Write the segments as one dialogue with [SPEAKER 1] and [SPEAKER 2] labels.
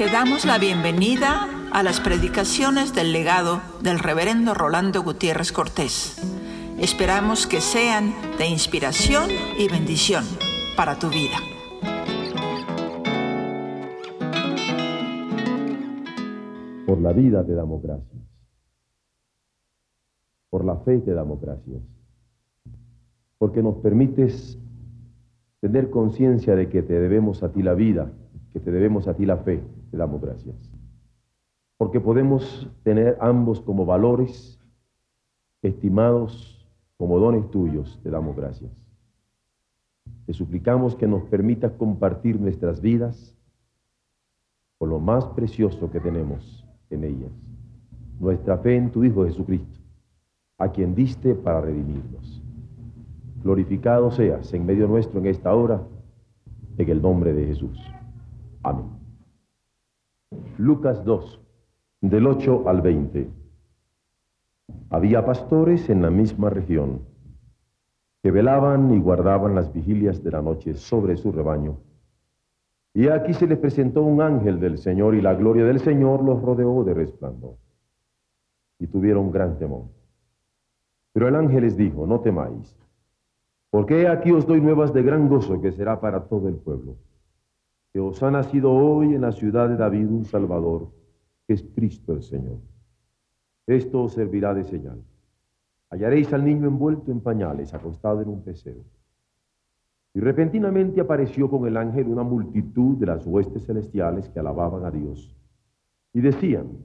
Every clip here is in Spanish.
[SPEAKER 1] Te damos la bienvenida a las predicaciones del legado del reverendo Rolando Gutiérrez Cortés. Esperamos que sean de inspiración y bendición para tu vida.
[SPEAKER 2] Por la vida te damos gracias. Por la fe te damos gracias. Porque nos permites tener conciencia de que te debemos a ti la vida, que te debemos a ti la fe, te damos gracias. Porque podemos tener ambos como valores estimados como dones tuyos, te damos gracias. Te suplicamos que nos permitas compartir nuestras vidas con lo más precioso que tenemos en ellas, nuestra fe en tu Hijo Jesucristo, a quien diste para redimirnos. Glorificado seas en medio nuestro en esta hora, en el nombre de Jesús. Amén. Lucas 2, del 8 al 20. Había pastores en la misma región que velaban y guardaban las vigilias de la noche sobre su rebaño. Y aquí se les presentó un ángel del Señor y la gloria del Señor los rodeó de resplandor. Y tuvieron gran temor. Pero el ángel les dijo, no temáis, porque aquí os doy nuevas de gran gozo que será para todo el pueblo que os ha nacido hoy en la ciudad de David un Salvador, que es Cristo el Señor. Esto os servirá de señal. Hallaréis al niño envuelto en pañales, acostado en un pecero. Y repentinamente apareció con el ángel una multitud de las huestes celestiales que alababan a Dios. Y decían,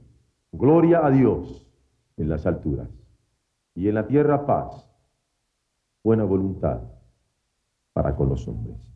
[SPEAKER 2] Gloria a Dios en las alturas, y en la tierra paz, buena voluntad para con los hombres.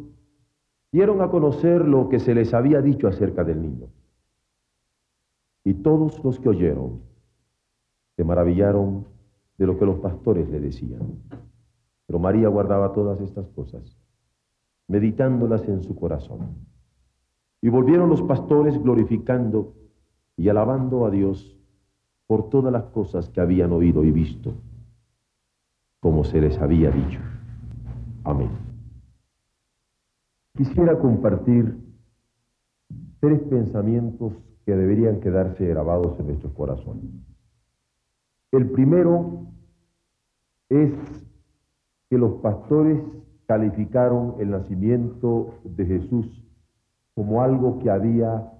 [SPEAKER 2] dieron a conocer lo que se les había dicho acerca del niño. Y todos los que oyeron se maravillaron de lo que los pastores le decían. Pero María guardaba todas estas cosas, meditándolas en su corazón. Y volvieron los pastores glorificando y alabando a Dios por todas las cosas que habían oído y visto, como se les había dicho. Amén. Quisiera compartir tres pensamientos que deberían quedarse grabados en nuestros corazones. El primero es que los pastores calificaron el nacimiento de Jesús como algo que había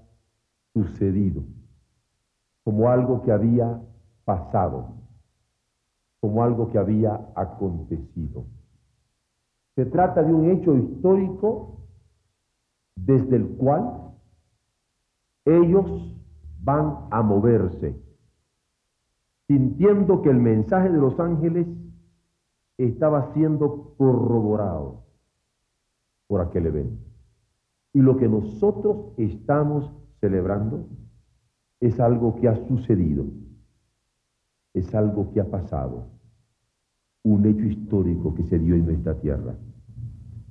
[SPEAKER 2] sucedido, como algo que había pasado, como algo que había acontecido. Se trata de un hecho histórico desde el cual ellos van a moverse, sintiendo que el mensaje de los ángeles estaba siendo corroborado por aquel evento. Y lo que nosotros estamos celebrando es algo que ha sucedido, es algo que ha pasado, un hecho histórico que se dio en nuestra tierra.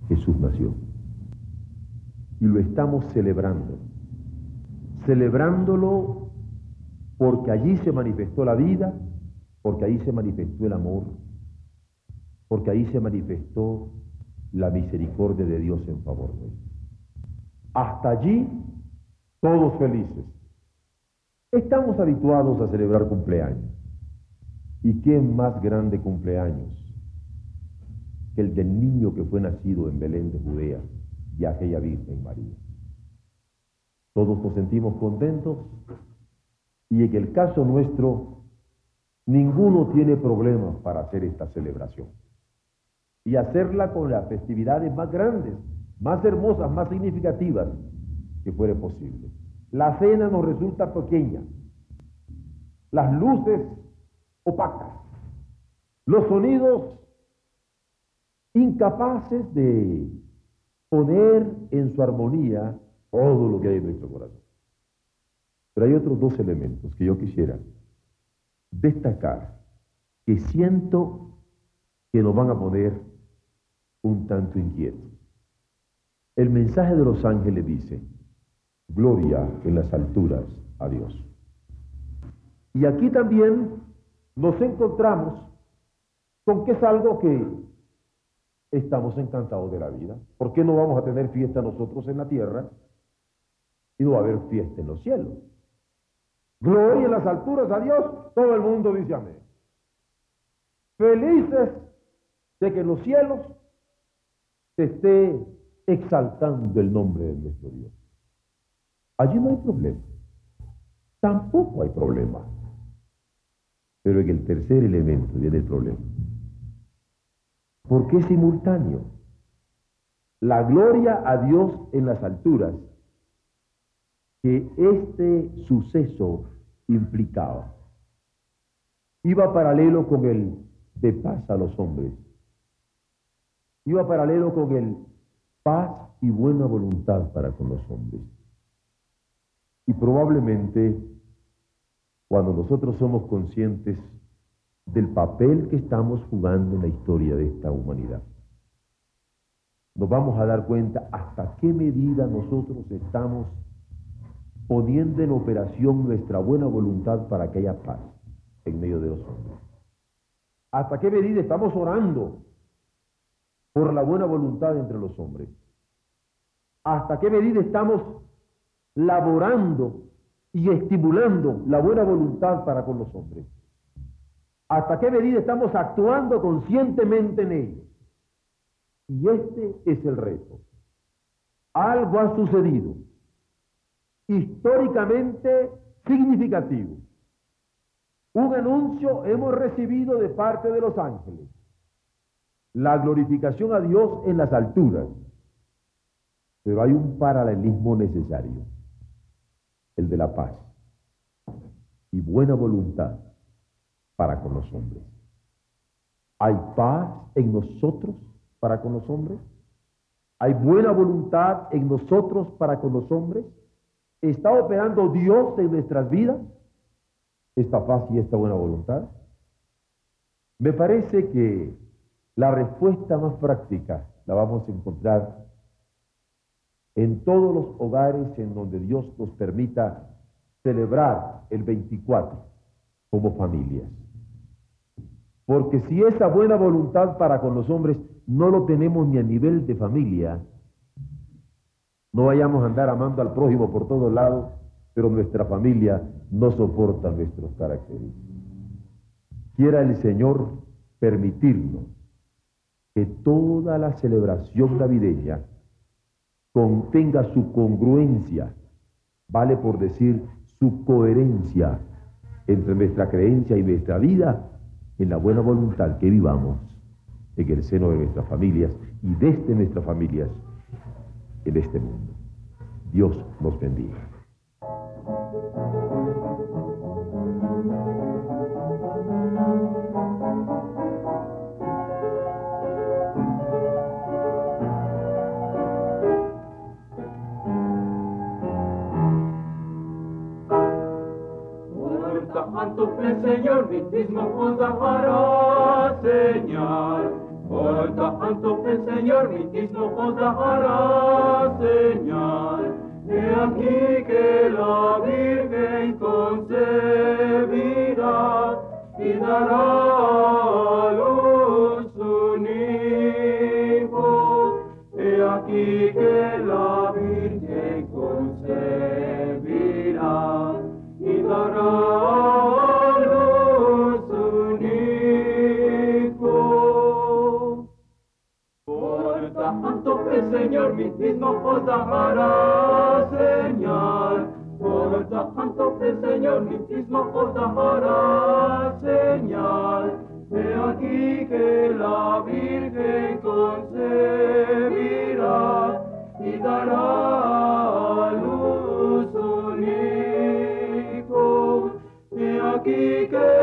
[SPEAKER 2] Jesús nació y lo estamos celebrando. Celebrándolo porque allí se manifestó la vida, porque ahí se manifestó el amor, porque ahí se manifestó la misericordia de Dios en favor de nuestro. Hasta allí, todos felices. Estamos habituados a celebrar cumpleaños. ¿Y qué más grande cumpleaños que el del niño que fue nacido en Belén de Judea? Y aquella Virgen María. Todos nos sentimos contentos y en el caso nuestro, ninguno tiene problemas para hacer esta celebración y hacerla con las festividades más grandes, más hermosas, más significativas que fuere posible. La cena nos resulta pequeña, las luces opacas, los sonidos incapaces de poner en su armonía todo lo que hay en nuestro corazón. Pero hay otros dos elementos que yo quisiera destacar, que siento que nos van a poner un tanto inquietos. El mensaje de los ángeles dice, gloria en las alturas a Dios. Y aquí también nos encontramos con que es algo que estamos encantados de la vida. ¿Por qué no vamos a tener fiesta nosotros en la tierra y no va a haber fiesta en los cielos? Gloria en las alturas a Dios, todo el mundo dice amén. Felices de que en los cielos se esté exaltando el nombre de nuestro Dios. Allí no hay problema. Tampoco hay problema. Pero en el tercer elemento viene el problema. Porque es simultáneo. La gloria a Dios en las alturas que este suceso implicaba. Iba paralelo con el de paz a los hombres. Iba paralelo con el paz y buena voluntad para con los hombres. Y probablemente cuando nosotros somos conscientes del papel que estamos jugando en la historia de esta humanidad, nos vamos a dar cuenta hasta qué medida nosotros estamos poniendo en operación nuestra buena voluntad para que haya paz en medio de los hombres. Hasta qué medida estamos orando por la buena voluntad entre los hombres. Hasta qué medida estamos laborando y estimulando la buena voluntad para con los hombres. Hasta qué medida estamos actuando conscientemente en ello. Y este es el reto. Algo ha sucedido históricamente significativo. Un anuncio hemos recibido de parte de los ángeles. La glorificación a Dios en las alturas. Pero hay un paralelismo necesario el de la paz y buena voluntad para con los hombres. ¿Hay paz en nosotros para con los hombres? ¿Hay buena voluntad en nosotros para con los hombres? ¿Está operando Dios en nuestras vidas esta paz y esta buena voluntad? Me parece que la respuesta más práctica la vamos a encontrar en todos los hogares en donde Dios nos permita celebrar el 24 como familias. Porque si esa buena voluntad para con los hombres no lo tenemos ni a nivel de familia, no vayamos a andar amando al prójimo por todos lados, pero nuestra familia no soporta nuestros caracteres. Quiera el Señor permitirnos que toda la celebración navideña contenga su congruencia, vale por decir su coherencia entre nuestra creencia y nuestra vida en la buena voluntad que vivamos en el seno de nuestras familias y desde nuestras familias en este mundo. Dios nos bendiga.
[SPEAKER 3] Os hará señal. Por tanto el Señor os hará señal. He aquí que la Virgen concebirá y dará mismo os dará señal. Por tanto el Señor mismo os dará señal. He aquí que la Virgen concebirá y dará a luz un hijo. He aquí que